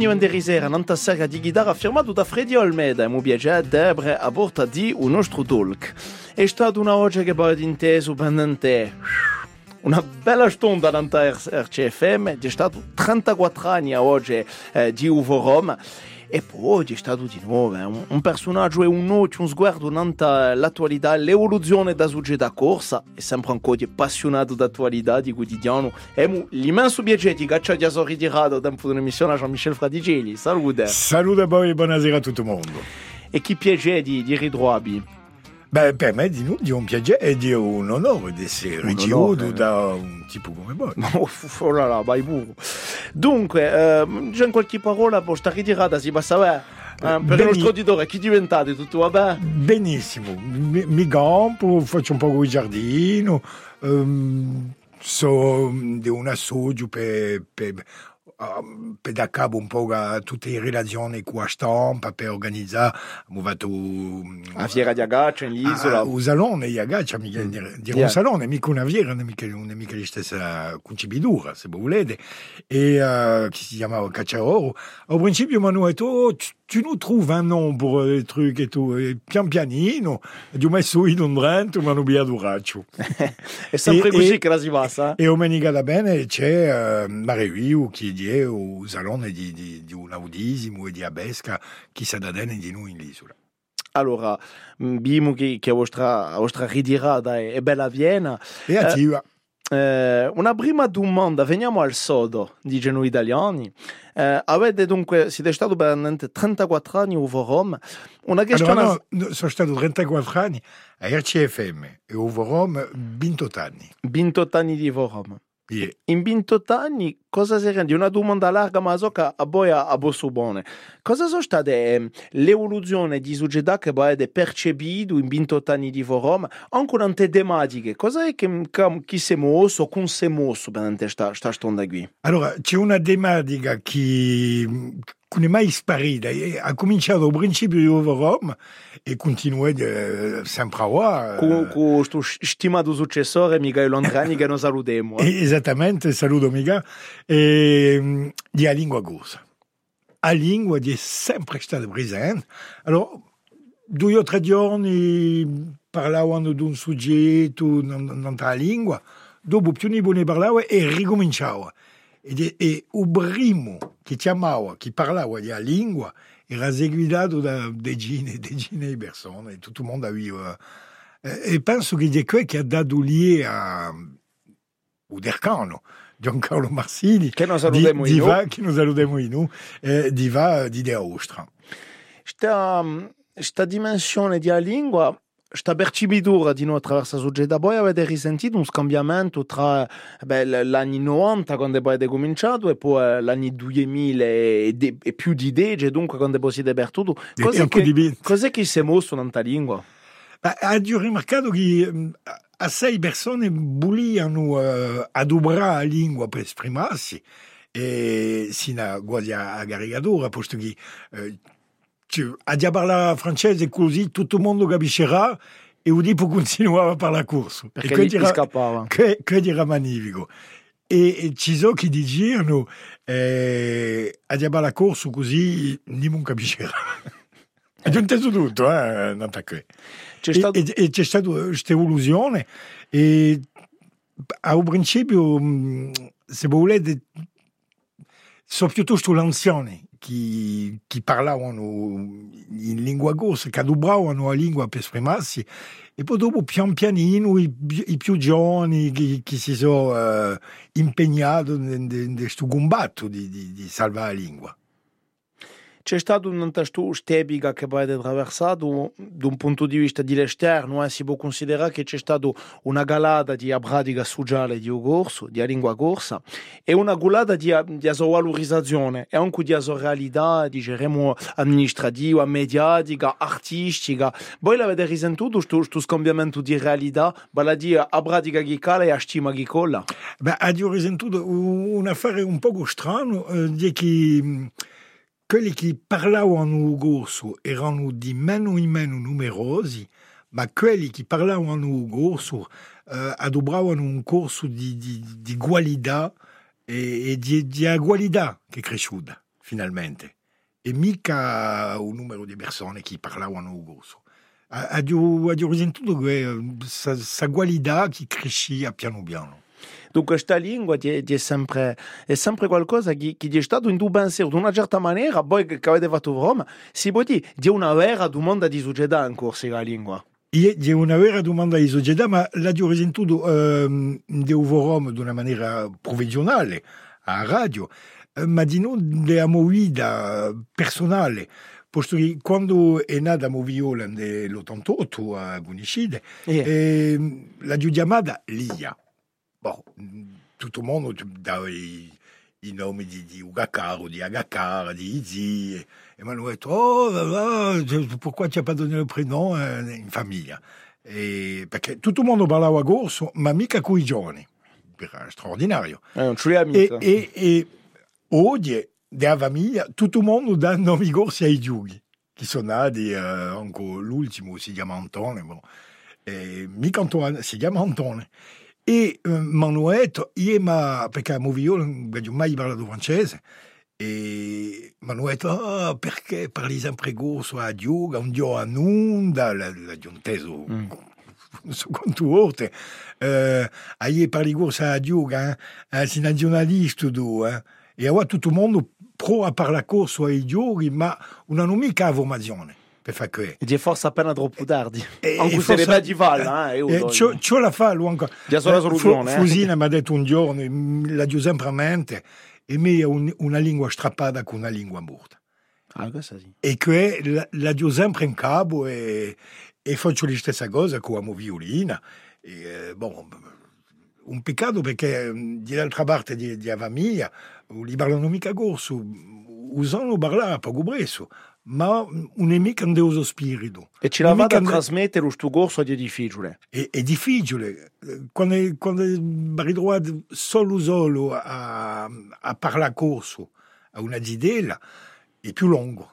ieri sera un'altra serie di chitarra firmato da Freddy Olmeda e mu piace Debre a porta di un nostro talk. È stata una voce che poi inteso pendente. Una bella stonda danta RCFM, è stato 34 anni a oggi eh, di Uvo Roma e poi è stato di nuovo eh, un, un personaggio e un occhio, un sguardo nanta l'attualità, l'evoluzione da società corsa e sempre ancora appassionato d'attualità di quotidiano. E l'immenso piacere di cacciare a ritirato tempo dell'emissione a Jean-Michel Fradicelli. Salute! Salute a voi e buonasera a tutto il mondo. E chi piacere di, di ritrovarvi? Beh, per me di, di un piacere e di un onore di essere ricevuto da un tipo come voi. Oh là là, vai pure. Dunque, eh, c'è qualche parola per sta ritirata, si passa bene? Eh, per il nostro uditore, chi diventate? Tutto va bene? Benissimo, mi, mi campo, faccio un po' di giardino, um, so di un assoggio per, per da cabo un po' a tutte relazioni stampa per organizzare abbiamo fatto la fiera di Agaccia in isola un salone di Agaccia mica dire, dire yeah. un salone mica una fiera non è mica, non è mica la stessa concibidura se volete e uh, che si chiamava Cacciaoro al principio mi hanno detto oh, tu nous trouves un nom pour les trucs et tout. Et pian pianino, abbiamo messo in un brento, ma non abbiamo duraccio. è sempre e, così e, che la si passa. E domenica da bene c'è uh, Mareviu che è il salone di, di, di un audisimo e di Abesca che sa da dene di noi in l'isola. Allora, abbiamo che, che la vostra, la vostra ritirata è, è bella Vienna. E attiva. Eh, eh, una prima domanda, veniamo al sodo, dicono gli italiani. Eh, avete dunque, siete stato per 34 anni a Roma. Una questione... Allora, no, no, sono stato 34 anni a RCFM e a Roma 28 anni. 28 anni di Roma. Yeah. In 28 anni cosa si rende? Una domanda larga ma so che a voi a, a bone. Cosa sono state eh, l'evoluzione di società che avete percepito in 28 anni di Roma? Anche una tematiche, cosa è che, che, che si è mosso come si è mosso per questa storia qui? Allora, c'è una tematica che è mai sparita. Ha cominciato al principio di Roma e continua eh, sempre ora. Con, con questo stimato successore Michael Londrani che noi salutiamo. Eh. Esattamente, saluto Mica. E, di a lingua corsa. La lingua è sempre stata presente. Allora, due o tre giorni parlavano di un soggetto nella lingua, dopo più ne parlavano e ricominciava. E, e il primo che chiamava, che parlava la lingua, era seguito da decine e decine di persone, e tutto il mondo aveva... E penso che è quello che ha dato lì a Udercano, Giancarlo Marsini, che non salutiamo di, di va, che non salutiamo in noi, eh, di va di Dea Ostra. Questa dimensione della lingua sta percepitura di noi attraverso la società, poi avete risentito un scambiamento tra beh, l'anni 90 quando poi avete cominciato e poi l'anni 2000 e, de, e più di dege, dunque quando poi siete per tutto. Cos'è che, cos'è che si è mosso nella lingua? Ho rimarcato che assai persone vogliano uh, adobrare la lingua per esprimersi e sino quasi a caricatura, posto che uh, a già parlare francese così tutto il mondo capiscerà e Udipo continuava a parlare corso. Perché e gli, era, scappava. Che, che era magnifico. E, e ci sono chi dicono eh, a già parlare corso così non capiscerà. È inteso tutto, eh, non c'è stato... E, e c'è stata questa evoluzione e al principio, se volete, soprattutto l'anziani, che, che parlavano in lingua corsa, che adobravano la lingua per esprimersi, e poi dopo pian pianino i, i più giovani che, che si sono uh, impegnati in questo combatto di, di, di salvare la lingua. C'è stato un testo stebiga che poi è attraversato da un punto di vista dell'esterno, eh, si può considerare che c'è stata una galata di pratica sociale di corso, di lingua corsa, e una galata di, di valorizzazione e anche di realtà, diciamo, amministrativa, mediatica, artistica. Voi l'avete risentito questo scambiamento di realtà, vale a dire a pratica che cala e a stima che colla? Beh, ho risentito un affare un po' strano, eh, di che quelli che parlavano corso erano di meno in meno numerosi, ma quelli che parlavano corso eh, adobravano un corso di, di, di qualità e, e di, di qualità che è cresciuta finalmente, e mica un numero di persone che parlavano ugoso. Ha, risentito questa qualità che crescia piano piano. Dunque questa lingua è, è, sempre, è sempre qualcosa che, che è stato in tuo pensiero, di una certa maniera, poi che avete fatto Roma, si può dire, di una vera domanda di società in corso la lingua. C'è una vera domanda di società, ma la ho risentito ehm, di Roma di una maniera professionale, a radio, eh, ma di non della movida personale. Posto che quando è nata Moviola nell'88 a Bunicide, yeah. eh, la chiamata Lia. Bon, il mondo dava i, i nomi di, di Ugakaro, di Agakar, di Izi. E mi hanno detto, oh, pourquoi tu n'as pas donné le prénom in famiglia? E, perché tutto il mondo parlava gorso, ma mica con i giovani. Era straordinario. È un e, e, e oggi della famiglia, tutto il mondo dà nomi corsi ai giughi, che sono nati, eh, anche l'ultimo si chiama Antone, bon. e, mica Antoine, si chiama Antone. E eh, mi hanno detto, io ma, perché io non ho mai parlato francese, e mi hanno detto, ah, perché parli sempre corso a giuga, un dio a nunda, l'ho inteso mm. quante volte, eh, io parli corso a giuga, eh, si nazionalista tu, eh, e ora tutto il mondo prova a parlare corso ai giochi, ma non hanno mica formazione per fare questo. E forse appena troppo tardi. E, anche se forse, di eh, eh, c'ho la ancora. Già sono la soluzione. Eh. Fusina mi ha detto un giorno, la giù sempre a mente, e me un, una lingua strappata con una lingua morta. Ah, sì. E che la, la giù sempre in capo e, e faccio la stessa cosa con la violina. E, eh, bon, un peccato perché dall'altra parte di, di li parlano mica corso, usano parlare poco ma non è mica un deoso spirito. E ce la va a trasmettere questo corso è difficile? È, è difficile. Quando, quando ritrovato solo solo a, a parlare corso, a una zidella, è più lungo.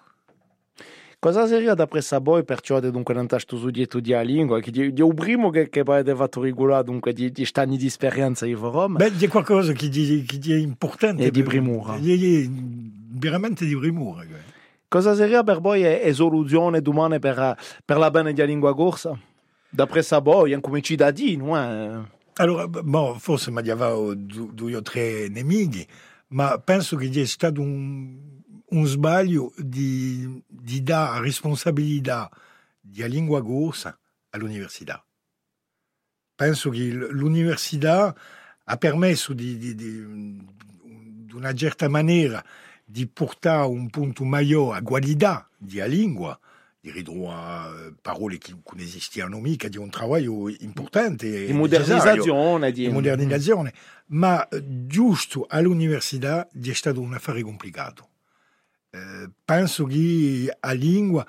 Cosa seria d'après sa voi perciò dunque non tasto su dietro di lingua che di, di un primo che, che poi fatto regolare dunque di, di anni di esperienza in Roma beh c'è qualcosa che, di, che è importante e di primura è veramente di primura cosa seria per voi è, è soluzione domani per, per la bene della lingua corsa d'après sa voi come ci da di no? allora bon, forse mi aveva due o tre nemici ma penso che sia stato un un sbaglio di, di dare responsabilità della lingua corsa all'università. Penso che l'università ha permesso di, di, di, di una certa maniera di portare un punto maggiore a qualità della lingua, di ridurre parole che non esistevano mica, di un lavoro importante. Di modernizzazione. Di... di modernizzazione. Ma giusto all'università è stato un affare complicato eh, penso che a lingua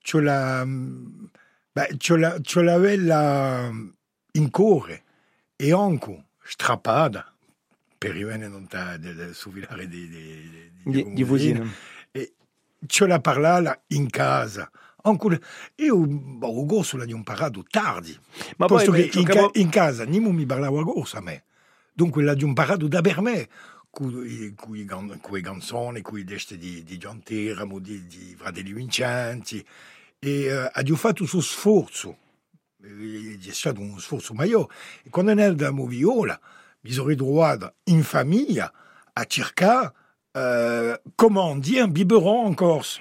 c'è la, beh, c'è la, c'è la bella in cuore e anche strappata per rimanere non del suffilare di, di, di, di, di e c'è la parlare in casa. Anche io boh, gosso l'ho imparato tardi. Ma poi che in, ca- in, casa non mi parlava gosso a me. Dunque l'ho imparato da per me cui, cui canzoni, cui deste di, di John Teramo, di, di Fratelli Vincenti, e uh, ha fatto suo sforzo, è stato uno sforzo maggiore. E quando è da Moviola, mi sono ritrovato in famiglia a cercare, uh, come dire, un biberon in corso.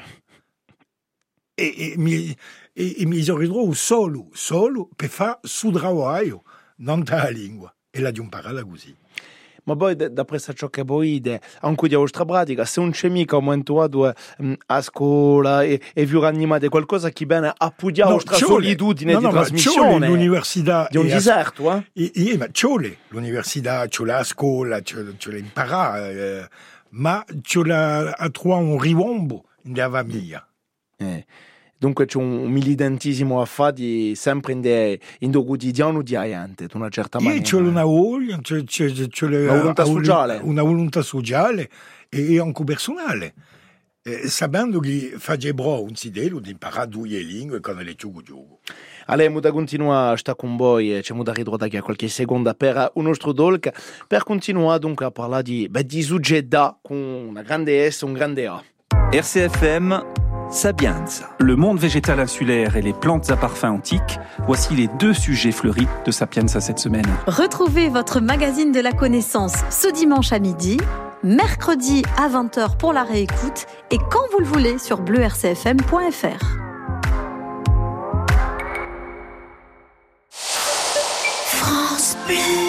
E, e, mi, e, e mi sono ritrovato solo, solo suo lavoro, non la lingua. E l'ho imparato così. Ma poi d'après ciò che voi dite anche di vostra pratica se non c'è mica un momento mm, a scuola e, e vi animate qualcosa che viene a appoggiare la vostra solitudine no, no, di trasmissione l'università di un deserto eh? E, e, ma c'è l'università c'è la scuola c'è, l'imparare eh, ma c'è la, a trovare un riwombo nella famiglia eh. Dunque c'è un militantissimo affare sempre in, de, in do quotidiano di gente, di una certa maniera. C'è una voglia, c'è, c'è, c'è una volontà sociale. Una volontà sociale e anche personale. eh, sabendo che facebrò un sidelo di imparare due lingue con le ciugo ciugo. Ale, muda continua a sta con voi e ci muda ridroda a qualche seconda per un nostro dolc per continuare dunque a parlare di, beh, di suggetà con una grande S, un grande A. RCFM, Sapienza. Le monde végétal insulaire et les plantes à parfum antiques, voici les deux sujets fleuris de Sapienza cette semaine. Retrouvez votre magazine de la connaissance ce dimanche à midi, mercredi à 20h pour la réécoute et quand vous le voulez sur bleurcfm.fr. France Bleu.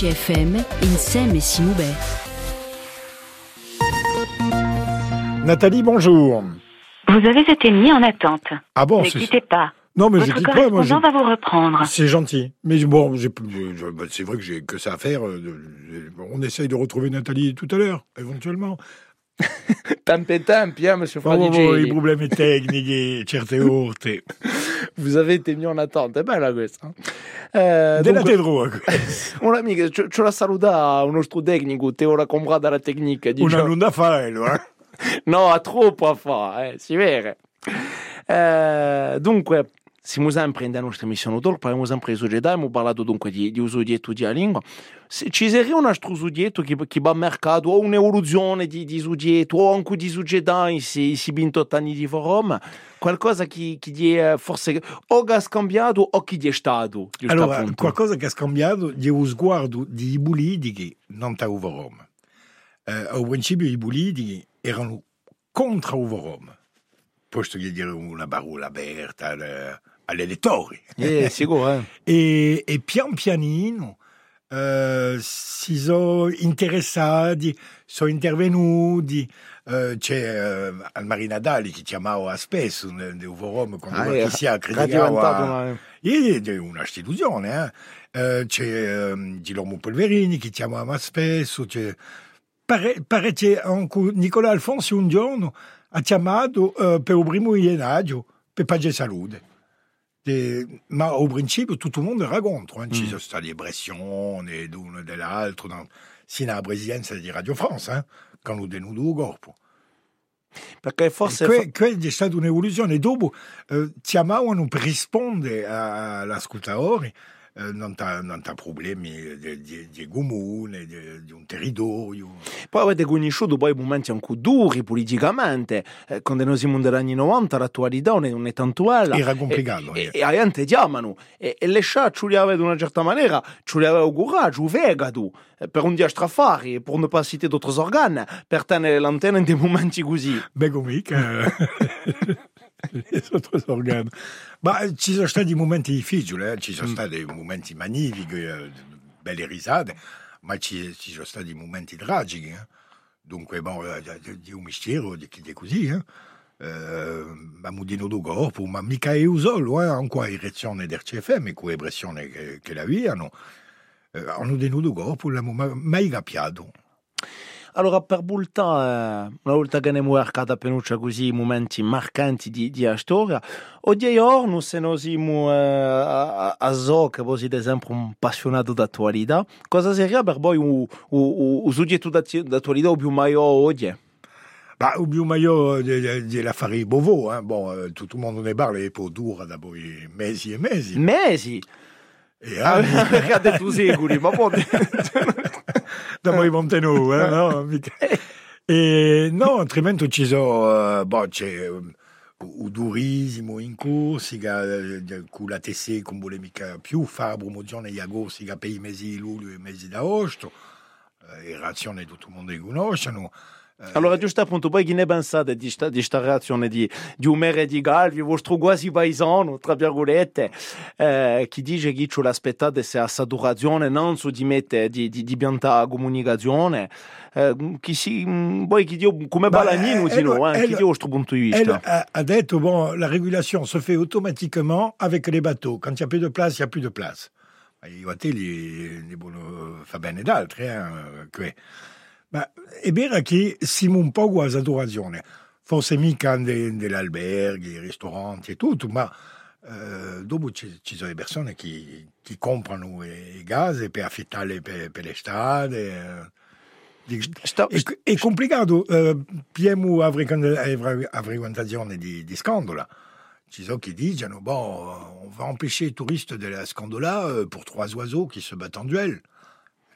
RCFM insieme siamo bene. Nathalie, bonjour. Vous avez été mis en attente. Ah bon, ne c'est... quittez pas. Non, mais je Votre quitte pas, moi. correspondant va vous reprendre. C'est gentil. Mais bon, je- je- bah, c'est vrai que j'ai que ça à faire. euh, on essaye de retrouver Nathalie tout à l'heure, éventuellement. Tempe tempi, hein, monsieur Oh, oh, oh, i problemi tecnici, certe volte. Vous avez été mis en attente, è bella questa. Eh, Della dunque, droga. un amico, ce, ce la saluta un nostro tecnico, te ora comprata la tecnica. Una non da eh? No, ha troppo a fare, eh, si vede. Eh, dunque, siamo sempre in nostra missione d'oro, parliamo sempre di società, abbiamo parlato dunque di, di uso dietro di lingua. Se ci sarebbe un altro uso dietro che, che va al mercato, o un'evoluzione di, di uso dietro, o anche di società, in si, si 28 anni di forum, qualcosa che, che è forse o che ha scambiato o che è stato. Allora, appunto. qualcosa che ha scambiato è lo sguardo di politici non uva Roma. Eh, al principio i politici erano contro uva Roma, posto che dire una parola aperta al- agli elettori. Eh, sicuro, eh. E, e pian pianino eh, si sono interessati, sono intervenuti. eh, c'è eh, al Marinadali che chiamava spesso nel Roma quando Ah, eh, si che è diventato criticava una... e è una istituzione, eh. Eh, c'è ehm, Gilomo Polverini che chiamava spesso, c'è... Pare, pare che Nicola Alfonsi un giorno ha chiamato eh, per il primo per pagare salute. E- ma al principio tutto il mondo era contro, eh. ci sono state pressioni l'uno e dell'altro, no? sino alla presidenza di Radio France, eh, quando è venuto il corpo. Perché forse... Que- Quella è stata un'evoluzione. Dopo eh, chiamavano per rispondere a- all'ascoltatore, non ha problemi di, di, di comune, di, di un territorio. Poi avete conosciuto poi momenti anche duri politicamente, eh, quando noi siamo negli anni 90 l'attualità non è, tanto bella. Era complicato, E, eh. e, e la gente chiamano e, e le scià ci li aveva in una certa maniera, ci li aveva coraggio, fegato, eh, per un dia strafari, per non pas citer d'autres organes, per tenere l'antenna in dei momenti così. Beh, mica. sotto organo. Ma ci sono stati momenti difficili, eh, ci sono stati momenti magnifici, eh, belle risate, ma ci, ci sono stati momenti tragici. eh. Dunque, bon, eh, di- un mistero di così, eh. Eh, abbiamo di nuovo corpo, ma mica io solo, eh, anche a direzione del CFM, con le pressioni che, che l'avevano, eh, hanno di nuovo corpo, ma- mai capiato. Allora, per volta, eh, una volta che abbiamo cercato penuccia così momenti marcanti di, di storia, oggi giorno se noi siamo eh, a, a so che voi siete sempre un appassionato d'attualità, cosa sarebbe per voi un, un, un soggetto d'atti- d'attualità più maggiore oggi? Bah, au più meglio de, de l'affare Beauvau, hein. bon, euh, tout, tout le monde ne parle pour dura da poi mesi e mesi. Mesi? E Ah, anni, perché ha detto secoli, ma poi... da poi Montenu, eh, no? Mica. E no, altrimenti ci sono, eh, boh, c'è um, durismo in eh, con la TC, con vuole mica più fare promozione a Corsica per i mesi di luglio e i mesi d'agosto, le razioni tutto il mondo le conoscono, Allora, giusto appunto, poi chi ne pensate di sta, di sta reazione di, di Umere e di Galvi, vostro quasi paesano, tra virgolette, eh, chi dice che ce l'aspettate se a saturazione non su di mette di, di, di pianta comunicazione, eh, chi si, poi chi dice come Bah, Balagnino, elle- si no, eh, elle- chi dice vostro punto di Elle vista? a, a dit, bon, la régulation se fait automatiquement avec les bateaux. Quand il n'y a plus de place, il n'y a plus de place. I vatelli ne vogliono fa bene d'altri, eh, que. Ma è vero che siamo un po' a saturazione. Forse mica de- degli alberghi, ristoranti e tutto, ma eh, dopo ci, ci sono le persone che, che comprano i, gas per affittarli per, per l'estate. eh. Sta- è, è complicato, eh, più frequentazione di, di scandola. Ci sono chi dicono, bon, on va empêcher les touristes de la scandola euh, pour trois oiseaux qui se battent en duel.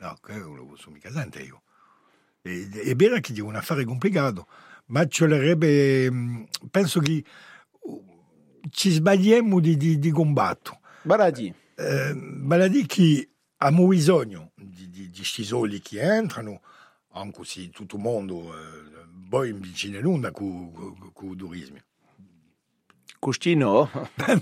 No, quello sono mica sente io. E- È vero che è un affare complicato, ma ci vorrebbe, mh, penso che uh, ci sbagliamo di, di, di combatto. Baladi. Eh, dire che abbiamo bisogno di, di, di sti soldi che entrano, anche se tutto il mondo eh, poi vicino l'onda con il turismo. Custino?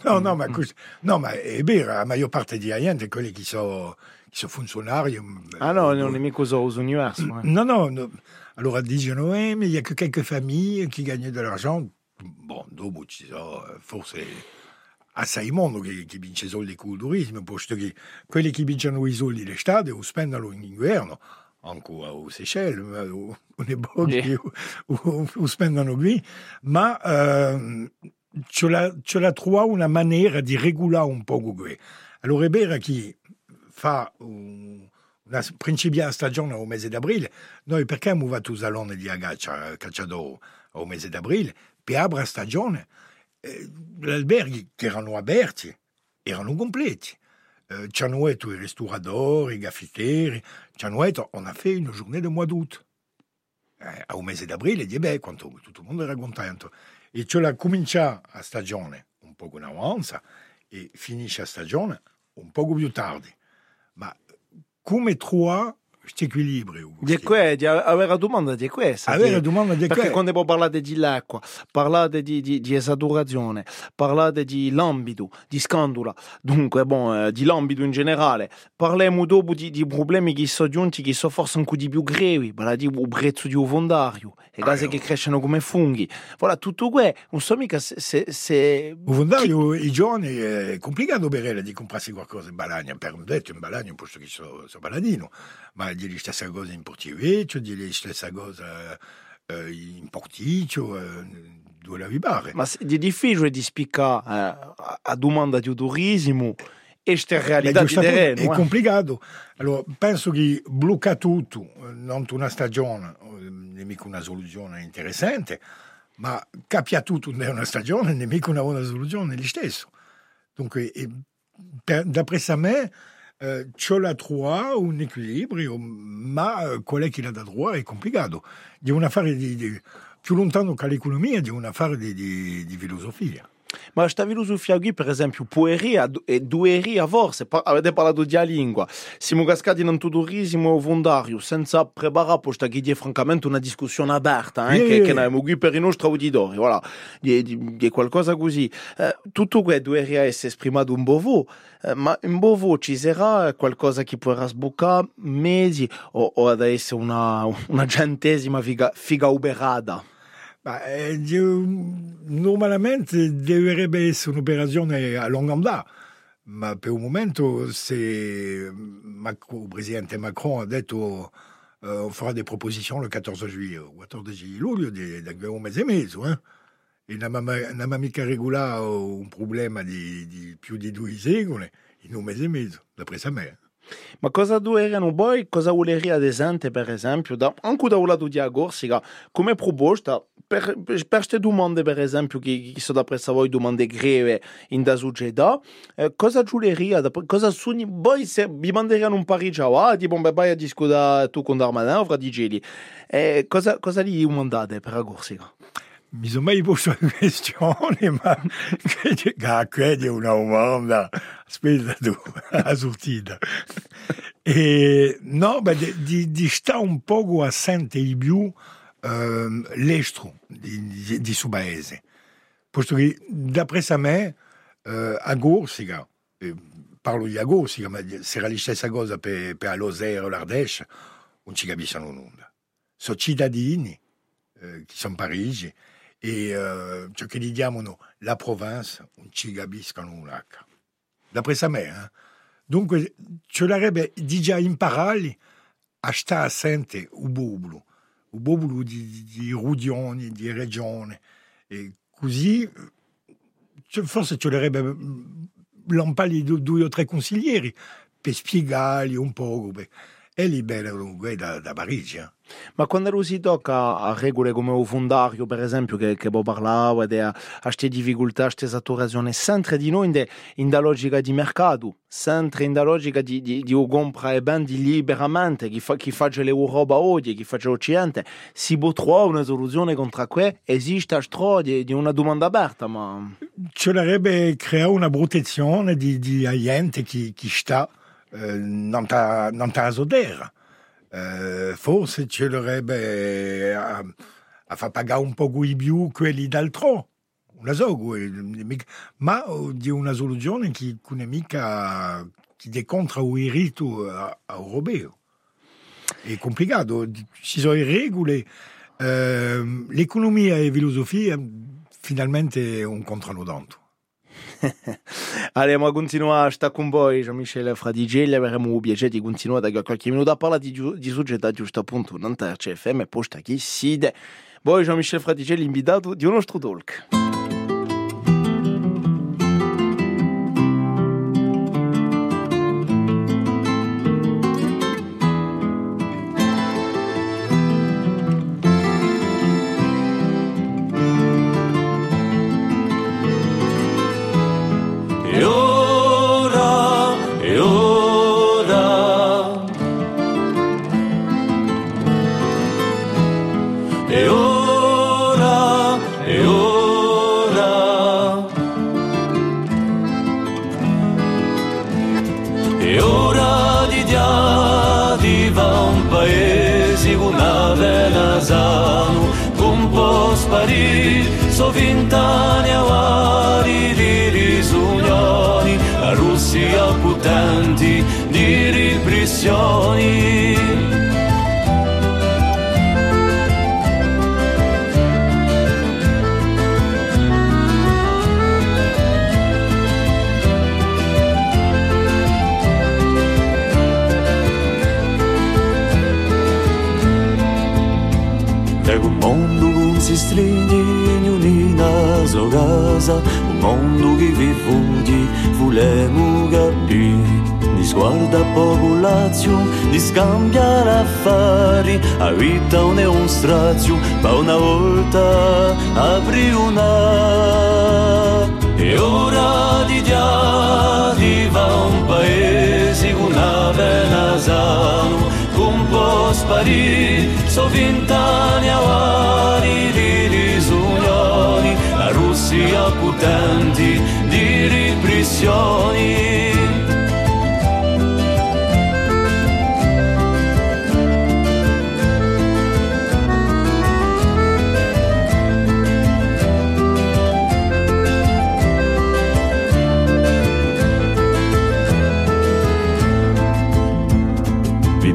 no, no, ma, cos- no, ma è vero, la maggior parte di gente, quelli che sono, che sono funzionari... Ah no, non è mica eh. Non, non, no. Allora dicono, eh, mais il n'y a que quelques familles qui gagnent de l'argent. Bon, dopo ci sono eh, forse assai mondo che, che vince soldi turismo, posto che quelli che vincono i soldi d'estate o spendono in inverno, anche a Seychelles, ma o, o nei borghi, Sì. o, o- o spendono qui, ma ehm, ce la, ce la trova una maniera di regolare un po' qui. Allora è vero che fa un- una principia stagione al mese d'aprile, noi perché abbiamo fatto salone di agaccia, cacciador al mese d'aprile? Per apre stagione, eh, alberghi che erano aperti erano completi. Eh, ci hanno i ristoratori, i gaffitieri, ci hanno on a fait une journée de mois d'août. Eh, al mese d'aprile, di beh, quanto tutto il mondo era contento. E ce la comincia a stagione un po' in avanza e finisce a stagione un po' più tardi. Ma come trovare questo equilibrio? Di que, di avere la domanda di di- la domanda di Perché quando parlate di l'acqua, parlate di, di, di esaturazione, parlate di lambido, di scandula, dunque, bon, eh, di lambido in generale, parliamo dopo di, di problemi che sono giunti, che sono forse ancora di più grevi, vale il prezzo di un fondario, le case Ah, che no. crescono come funghi. Voilà, tutto questo, non so mica se... se, se... Un fondario, i giorni è complicato per di comprarsi qualcosa in Balagna. Per un detto in Balagna, posto che sono so baladino, ma il dice la stessa cosa in goza în portiveciu, diriște se goza in porticcio do lavibare. Mas é difícil de explicar a, a demanda de turismo esta realidade Beh, terreno. È eh. complicato. Allora, penso che blocca tutto, non una stagione, eh, nemico una soluzione interessante, ma capia tutto non è una stagione, nemico una buona soluzione, lì stesso. Dunque, eh, per, da me, eh, la trova un equilibrio, ma eh, quello che la da trova è complicato. Di un affare di, di- più lontano che l'economia, di un affare di, di, Ma questa filosofia qui, per esempio, poeria e dueria forse, pa- avete parlato di lingua, siamo cascati in un turismo fondario senza preparare questa che è francamente una discussione aperta, eh, che, che abbiamo qui per i nostri auditori, voilà, di, di qualcosa così. Eh, tutto questo dovrebbe essere esprimato un po' voi, eh, ma un po' voi ci sarà qualcosa che potrà sboccare mesi o, o ad essere una, una centesima figa, figa uberata? Di- normalmente dovrebbe essere un'operazione a lungo andare, ma per un momento se Macron- il presidente Macron ha detto eh, farà delle proposizioni il 14 juillet, il 14 luglio, di, da un mese e mezzo, eh? e non abbiamo mica regolato un problema di, di più di due secoli in un mese e mezzo, d'après sa me. Ma cosa dovrebbero poi, cosa volevi ad esempio, per esempio, da, anche da un lato di Agorsica, come proposta, per, per queste domande, per esempio, che, che sono da voi domande greve in da società, eh, cosa giuleria, cosa sogni, poi se vi manderanno un pari già, ah, tipo, beh, vai a discutere tu con Darmanin, fra di geli, eh, cosa, cosa gli mandate per Agorsica? Mi sono mai posto la questione, ma credi una domanda, aspetta tu, la sortita. E, no, beh, di, di, stare un poco assente di più eh, l'estro di, di, di suo paese. Posto che, d'après me, eh, a eh, parlo di a Corsica, ma era la stessa cosa per, per Lozère o l'Ardèche, non ci capiscono nulla. Sono cittadini eh, sono Parigi e eh, ciò che la province non ci capiscono nulla. D'après me, eh? Dunque, ci vorrebbe di già imparare a stare assente il bublo, il bublo di, di, di Rudioni, di Regione, e così forse ci vorrebbe lampare due o tre consiglieri per spiegargli un po'. E lì bene dunque da, da Parigi. Eh. Ma quando si tocca a regole come il fondario, per esempio, che, che parlava, a queste difficoltà, a queste saturazioni, sempre di noi in, da logica di mercato, sempre in da logica di, di, di compra e bandi liberamente, chi, fa, chi fa l'Europa oggi, chi fa l'Occidente, si può trovare una soluzione contro questo, esiste a di, di una domanda aperta, ma... Ci vorrebbe creare una protezione di, di gente che, che sta eh, non ta, non ta sodera eh, forse ci dovrebbe a, a far pagare un po' di più quelli d'altro. Una so, ma di una soluzione che non è mica che decontra il diritto europeo. È complicato, ci sono le regole, eh, l'economia e la filosofia finalmente non contrano tanto. Allez, a continuare a stare con voi, Jean-Michel Fradigelli, avremo il piacere di continuare da qualche minuto a parlare di, di società giusto appunto in FM e poi sta chi side. Voi Jean-Michel Fradigelli invitato di uno nostro talk. partiva un paese una vela sano, con po' sparì, sovintani avari di risunioni, a Russia potenti di repressioni. Casa, un mondo che vivuti volemo capire. Di sguarda popolazione, di scambiare affari, a vita non è un strazio, ma una volta apri una. E ora di diadi va un paese con una vena sano, con po' sparire, so vent'anni avanti occultanti di repressioni.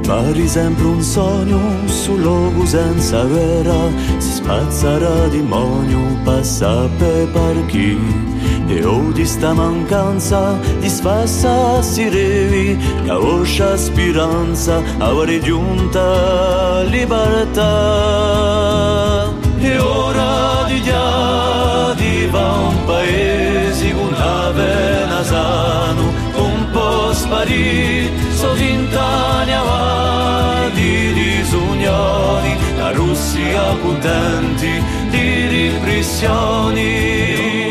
Pari sempre un sogno sull'obusenza vera si spazzerà demonio, passa per parchi E odi sta mancanza di sfassa si revi Caoscia speranza, avere giunta libertà. E ora di dia va un paese con la vena sano Un po' sparito abbondanti di riflessioni.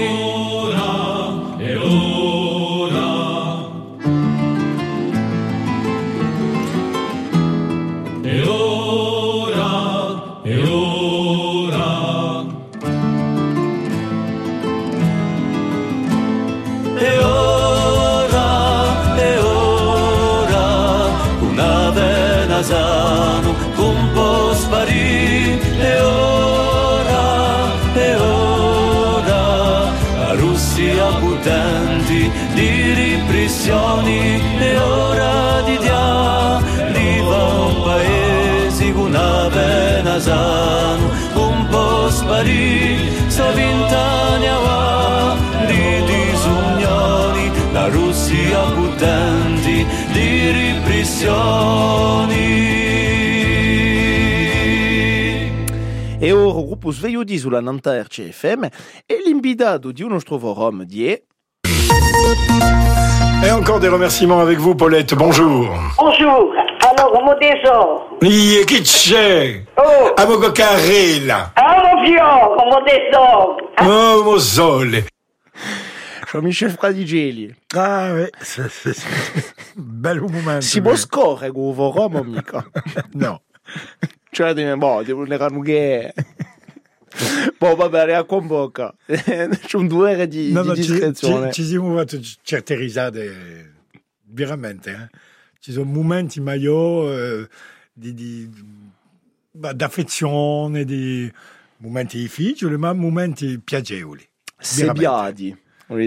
Ripressioni e ora di dia di va un paese con una vena sano un po' sparì sta ventagna va di disunioni la Russia potenti di ripressioni E ora o grupo sveio di sulla Nanta RCFM e l'invitato di uno strovorom di è Et encore des remerciements avec vous, Paulette. Bonjour. Bonjour. Alors, mon chi c'è? Oh, carrella. ah, mon vieux, mon désordre. Oh, mo sole. Jean-Michel Fradigeli. Ah, ouais. c'est- c'est- c'est- Bello momento. Si può scorrere con mica. No. Cioè, boh, devo ne che... Boh, vabbè, a con bocca. Un due ore di, No, di no, ci, ci, discrezione. ci siamo fatti certe risate veramente. Eh? Ci sono momenti migliori eh, di, di, d'affezione, di momenti difficili, ma momenti piacevoli. Sebbiati. Come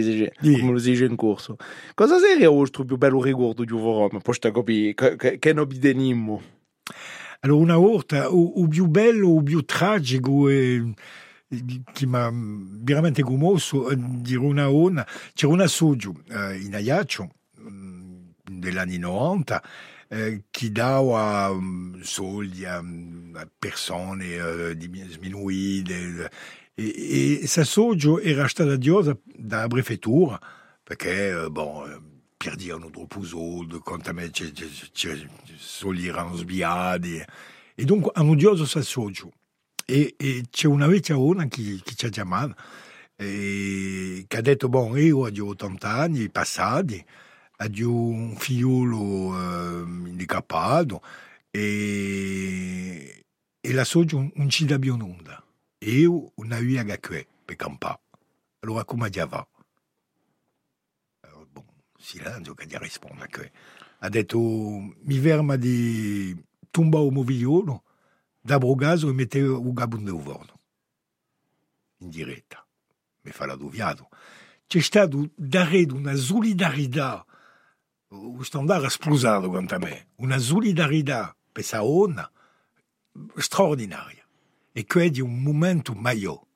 lo si dice- in corso. Cosa seria il più bello ricordo di un vorom? Poi capì che, che, che non bidenimmo. Allora, una volta, o, bello, o più tragico, e, veramente commosso, eh, di una ona, c'era soggio eh, mm, anni 90, eh, che dava mm, soldi a, a persone eh, bon, perdevano troppo soldi, quanto a me c'è, c'è, c'è, soldi erano sviati. E dunque hanno odioso sa soggio. E, e c'è una vecchia ona che, che ci ha chiamato, e, che ha detto, bon, io ho 80 anni passati, ho un figliolo eh, e, e la non ci più nulla. E io non per campare. Allora come? Silenzio che gli risponde che ha detto mi ferma di tomba o movigliolo da Brogaso e mette un gabun de uvorno in diretta. Mi fa la doviato c'è stato darredo una solidarietà o standard esplosato quanto a me una solidarietà per sa ona straordinaria. E che è di un momento maggiore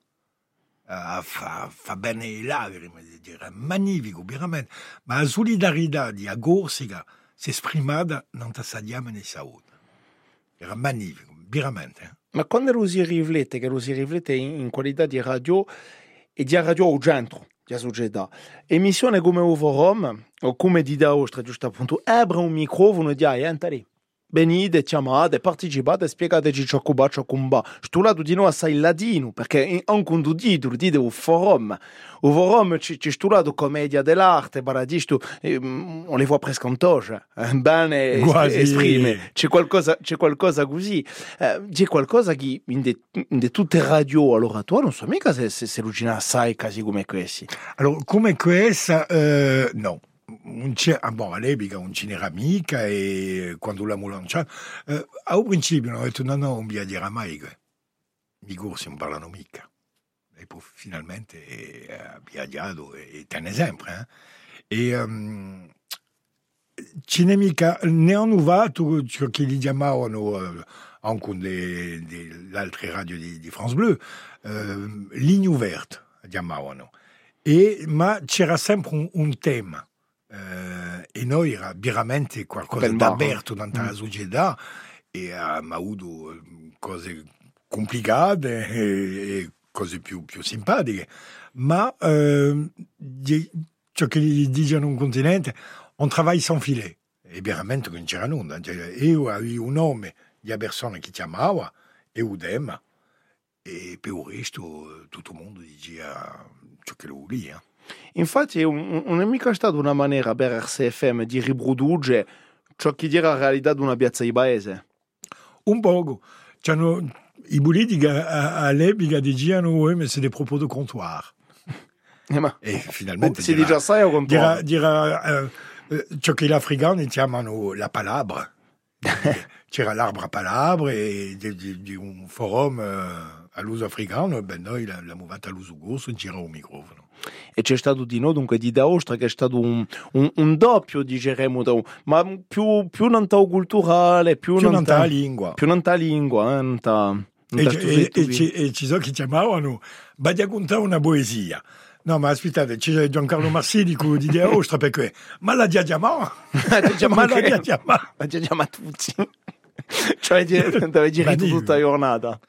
Ah, fa, fa bene lacrime, dire, magnifico, veramente. Ma la solidarietà di Agorsica si è esprimata non tassadiamo nei saudi. Era magnifico, veramente. eh. Ma quando lo si riflette, che lo si riflette in, in qualità di radio e di radio al centro della società, emissione come o forum, o come di da ostra, giusto appunto, apre un microfono e dice, entra lì. Venite, chiamate, partecipate, spiegateci ciò va, ciò che non va. Sto lato di noi assai latino, perché anche un titolo dite un forum. Un forum ci, ci sto lato commedia dell'arte, paradisto, eh, mm, on le voit presque en toge. eh, Bene Quasi. esprime. C'è qualcosa, c'è qualcosa così. Eh, c'è qualcosa che in, de, in de tutte le radio all'oratorio non so mica se, se, se lucina assai casi come questi. Allora, come questa, eh, no. Ah, boh, all'epoca non ce n'era mica e quando l'abbiamo lanciato, eh, al principio hanno detto no, no, non mai non mica. E poi finalmente eh, abbiamo dato e te ne sempre. Eh? E um, ne hanno ciò che eh, radio di, France Bleu, eh, ligne ouverte, chiamavano. E, c'era sempre un, un. Eh, e noi era veramente qualcosa Bel marro. d'aperto nella società e abbiamo avuto eh, cose complicate e, e cose più, più simpatiche. Ma eh, ciò che gli dicono un continente, un travail sans filet. E veramente non c'era nulla. Io avevo un nome di che chiamava e Udema. E per il resto eh, tutto il mondo diceva ciò che lo volia. Infatti un- non è mica stata una maniera per RCFM di riprodurre ciò che era la realtà di una piazza di paese. Un poco. C'hanno, I politici all'epoca dicevano eh, ma c'est des propos de comptoir. Eh, ma E finalmente si dirà- dice assai o dirà, contrario? dirà, eh, eh, ciò che gli africani chiamano la palabra. C'era l'arbre a palabre e di, di- di un forum eh, all'uso africano, e ben noi l'abbiamo fatto all'uso corso e c'era un microfono. E c'è stato di no dunque di da ostra che è stato un, un, un doppio un- ma più più non ta culturale più, Più non ta lingua. più non ta lingua eh, non ta non E, ta e, e, e ci sono che chiamavano Badi a contare una poesia. No, ma aspettate, c'è Giancarlo Marsini che di dire ostra perché ma la diadiamà ma la diadiamà Ma già chiama tutti. cioè deve girare tutta la giornata.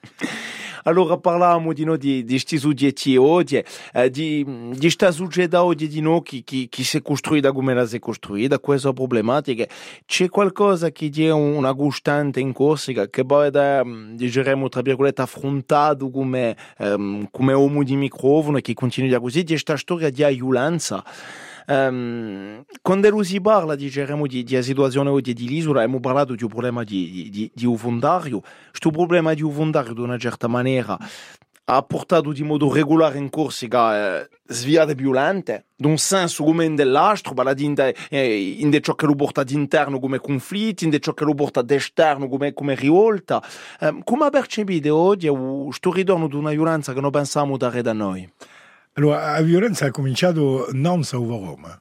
Allora parlavamo di no di di sti soggetti oggi, eh, di di sta società oggi di no chi chi chi si è costruita come la si è costruita, questa problematica. C'è qualcosa che dia una gustante in Corsica che poi da mm, diciamo tra virgolette affrontato come ehm, come uomo di microfono e che continua così di sta storia di aiulanza. Um, quando si parla diciamo, di, di situazione oggi di l'isola, abbiamo parlato di un problema di, di, di ufondario. Questo problema di ufondario, di una certa maniera, ha portato di modo regolare in Corsica eh, sviate violente, d'un senso come in dell'astro, vale in, de, eh, in de ciò che lo porta d'interno come conflitti, in de ciò che lo porta d'esterno come, come rivolta. Um, come percepite oggi questo ritorno di una violenza che non pensiamo dare da noi? Allora, la violenza ha cominciato non a Roma.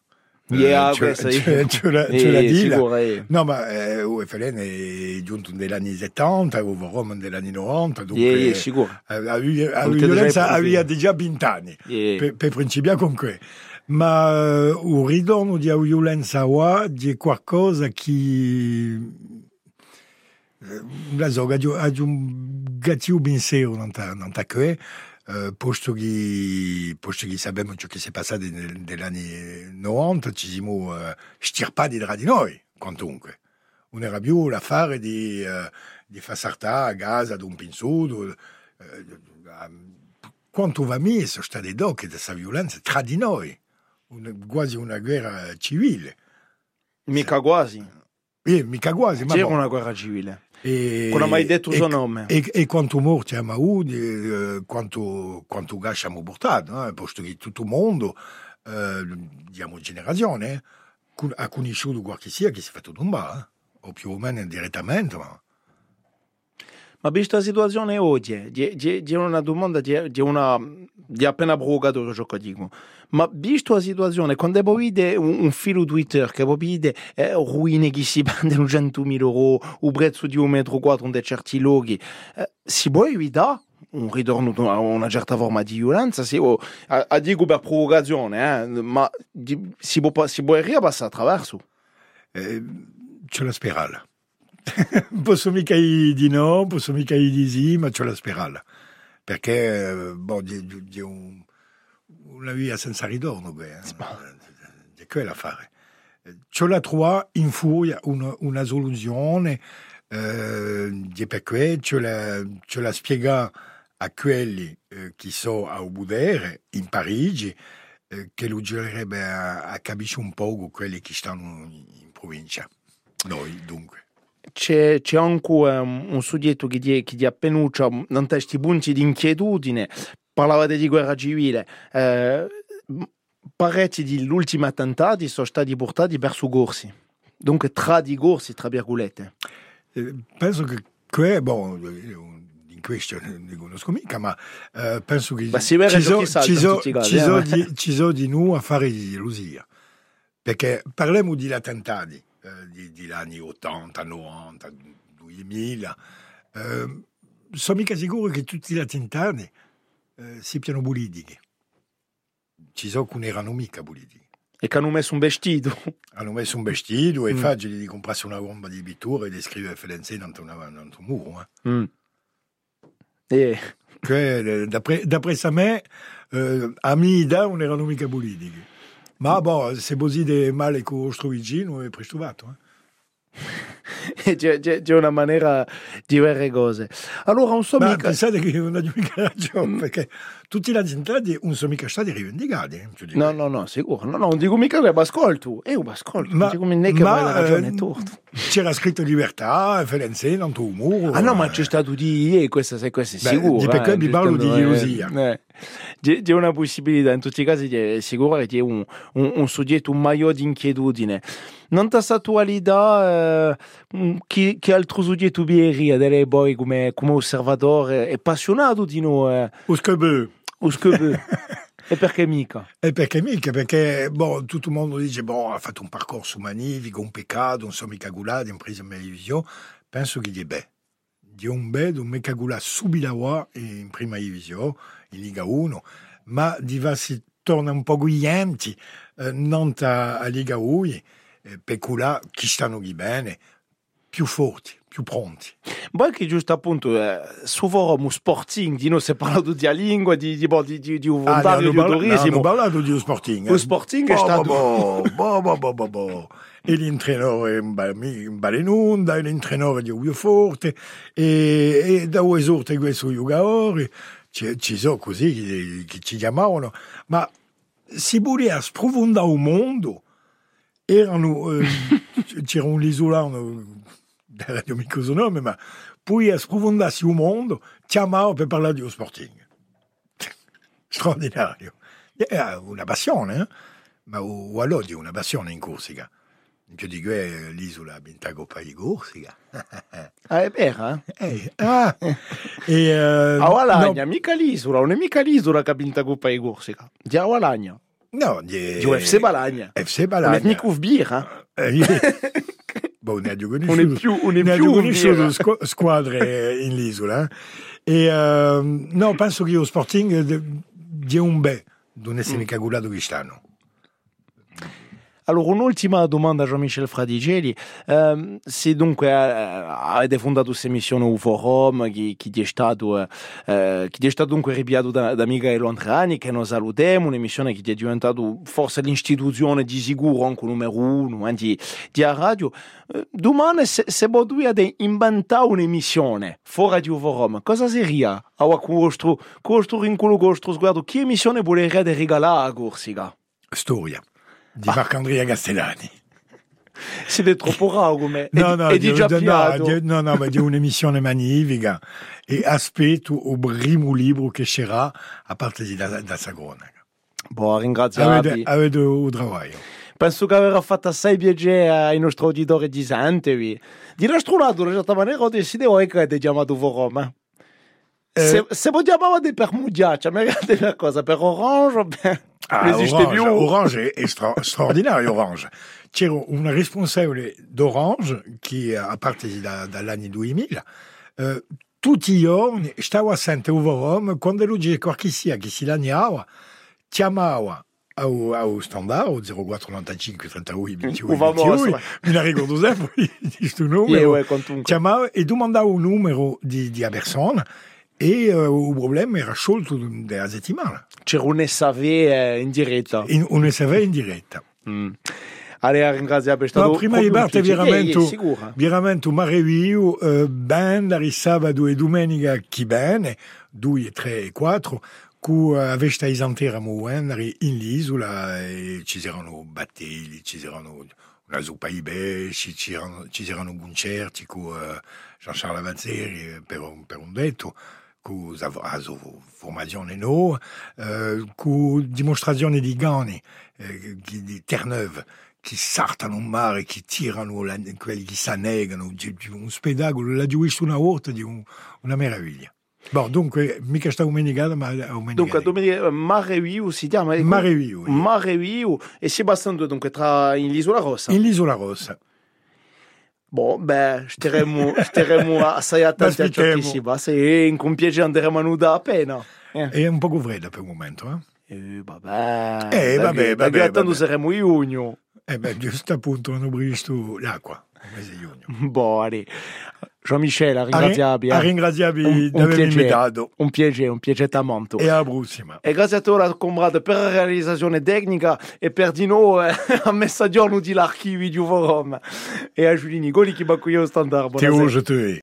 Yeah, Eh, io- c'è, c'è, la, Eh, c'è la eh. No, ma eh, UFLN è giunto negli anni 70, Roma negli anni 90, dunque Yeah, yeah, sicuro. eh, la Avete già violenza aveva già 20 anni, Yeah. per, per principiare con questo. Ma eh, il ritorno di violenza è qualcosa che eh, la so, ha un gattio ben serio non ta, non ta che, eh, posto che, posto che sappiamo ciò che si è passato nel- negli anni 90, ci siamo stirpati tra di noi, quantunque. Non era più l'affare di, di far saltare a Gaza ad un pinzuto. Eh, quanto va messo sta di doc questa violenza tra di noi, una- quasi una guerra civile. Mica quasi. Eh, mica quasi, ma C'era boh. una guerra civile. E, ha mai detto il e-. E, e quanto morti abbiamo avuto, eh, quanto, quanto gas abbiamo portato, eh, posto che tutto il mondo, eh, diciamo generazione, ha conosciuto qualche sia che si è fatto tombare, eh, o più o meno direttamente, ma Ma visto la situazione oggi, c'è una domanda, c'è una di appena provocato ciò che dico. Ma visto la situazione, un, un filo Twitter che vedete eh, ruine che si prendono 100.000 euro, il prezzo di un metro quadro in certi luoghi, eh, si può evitare un ritorno a una certa forma di violenza? Si, o, a, a dico per provocazione, eh, si può, si può attraverso? eh, la spirale. posso mica dire di no, posso mica dire di sì, ma c'è la spirale. Perché, eh, boh, di, di- di un, una via senza ritorno, beh, eh, è quella fare. C'è la trova in furia una, una soluzione, eh, di perché c'è la, c'è la spiega a quelli eh, che sono a Ubudere, in Parigi, eh, che lo girerebbe a, a capire un po' quelli che stanno in, in provincia. Noi, dunque. C'è, c'è anche um, un soggetto che di, che di appenuccia non questi punti di inquietudine parlavate di guerra civile eh, parecchi degli ultimi attentati sono stati portati verso Gorsi dunque tra di Gorsi tra virgolette. Eh, penso che que, bon, questo ne conosco mica, ma eh, penso che ci che so- chi salta ci so- tutti i casi, ci eh, di, so di noi a fare illusia. Perché parliamo di attentati di, di anni 80, 90, 2000. Eh, sono mica sicuro che tutti gli attentati eh, siano politici. Ci so che non erano mica politici. e che hanno messo un vestito Hanno messo un vestito e Mm. facili di comprarsi una bomba di pittura e di scrivere FLNC dans un, dans un muro. eh. Mm. e d'après, sa me, eh, a idea non erano mica politici. Ma boh, se così di male con il vicino è prestuvato. Eh. c'è, c'è, c'è una maniera di vedere cose allora non so Ma mica pensate che non ho mica ragione, perché tutti gli attentati non sono mica stati rivendicati. eh, no no no sicuro no no non dico mica che ascolto io ascolto Ma- dico mica che hai ragione eh, tu C'era scritto libertà, FLNC, non tu muro. Ah no, ma eh. c'è stato di e questo, è Beh, sicuro. di perché eh, vi parlo di giusto, eh, gelosia. eh. C'è, una possibilità, in tutti i casi è sicuro che c'è un, un, un soggetto, un maio di inquietudine. Non ta attualità, eh, chi, chi altro soggetto vieri, delle poi come, come osservatore, è appassionato di noi. Eh. Uscabè. Uscabè. E perché mica? E perché mica? Perché bon, tutto il mondo dice bon, ha fatto un percorso magnifico, un peccato, non sono mica gulati, in presa in televisione. Penso che gli beh. Di un bel, un mica gulato subito in prima divisione, in Liga 1, ma di si torna un po' guiglianti, eh, non a, a Liga 1, eh, pecula chi stanno bene, più forti, più pronti. Poi che giusto appunto eh, su forum sporting di noi si è parlato di lingua, di, di, di, di, di un Ah, di turismo. parlato di Sporting. Lo Sporting è stato- boh, boh, boh, boh, boh. E l'intrenore in Balenunda, l'intrenore di Uio Forte, e, e da due esorte questo giocatori, ci, ci sono così che, che ci chiamavano, ma si voleva sprofondare un mondo, erano, eh, c'era un isolano da Radio Microsonome, ma poi a sprofondarsi un mondo, chiamavo per parlare di Sporting straordinario. È una passione, eh? ma o, all'odio una passione in Corsica? Più di che l'isola ha vinto la Coppa di Corsica. Ah, è vero, eh? Ah, e, eh, A Valagna, no, mica l'isola, non è mica l'isola che Coppa di Corsica. Di a Valagna. no, di, Di FC Balagna. FC Non è Balagna. mica un birra. Eh, ne Non è più- non è ne più un birra. squ- squadre in l'isola. E ehm, no, penso che lo Sporting eh, di un bel, non essere mica cagulato che stanno. Allora, un'ultima domanda a Jean-Michel Fradigeli. Ehm, se dunque eh, avete fondato questa missione UFOROM, che, che è stato, eh, eh, che è stato dunque ripiato da, da Michael Antrani, che noi salutiamo, un'emissione che è diventata forse l'istituzione di sicuro anche numero uno eh, di, di radio. Eh, domani, se, se potete inventare un'emissione fuori di UFOROM, cosa sarebbe a vostro, vostro in quello vostro sguardo? Che emissione volete regalare a Corsica? Storia di Marc-Andrea Castellani. Siete troppo raro, ma No, no, è di già no, di- no, no, ma di un'emissione magnifica e aspetto il primo libro che uscirà a parte di da, da Sagona. Boh, ringraziati. Avete, un lavoro. Penso che avrà fatto assai piacere ai nostri auditori di Santevi. Di nostro lato, in una certa maniera, ho deciso che avete chiamato Forum. Eh. Se, se voi chiamavate per Mugiaccia, magari per cosa? Per Orange per... Ah, esiste Orange? Orange è stra- straordinario, Orange. C'era una responsabile d'Orange che, a parte da, dall'anno 2000, eh, tutti i giorni stava sempre a Roma, quando lui diceva qualche sia che si lagnava, chiamava ao, ao standard, au 0495 31 28 O famoso, 28, me la ricordo sempre di questo numero, Yeah, ouais, quantunque. chiamava e domandava un numero di, di a persona e eh, il problema era sciolto della settimana. C'era un SAV eh, in diretta. In, un SV in diretta. Mm. Allora, ringraziamo per No, prima di parte piacere. veramente, Yeah, yeah, sicuro. veramente un marevio, eh, ben da sabato e domenica chi bene, 2, 3 e 4, cu avesta isantera muendere in l'isola e ci saranno battelli, ci saranno una zuppa di pesci, ci saranno, concerti con eh, Jean-Charles Avanzeri per, un- per un detto, con la formazione no, eh, con dimostrazioni di gani eh, di Terre-Neuve che saltano in mare, tirano la- quelli che un spettacolo, visto una volta di un- una meraviglia. Bon, dunque, mica sta domenicata, ma domenica. Dunque, domenica, Mare Viu si chiama? Mare Viu, yeah. Mare Viu. E si bastano dunque tra in l'Isola Rossa. In l'isola rossa. Boh, beh, staremo, staremo assai attenti a ciò che si va. Se in andremo a nuda appena. Eh, È un po' fredda per il momento, eh? eh vabbè. Eh, vabbè, vabbè, attendo vabbè. saremo in giugno. Eh beh, giusto appunto hanno previsto l'acqua, il mese di giugno. Allez. Jean-Michel, A ri- ringraziamovi. a ringraziarvi Un- un invitato. Un piacere, un piacere tanto. E alla prossima. E grazie a te, comrade, per la realizzazione tecnica e per di noi eh, a messaggio di l'archivio di forum. E a Giulie Nicoli qui m'a accueilli au standard. Ti rouge te.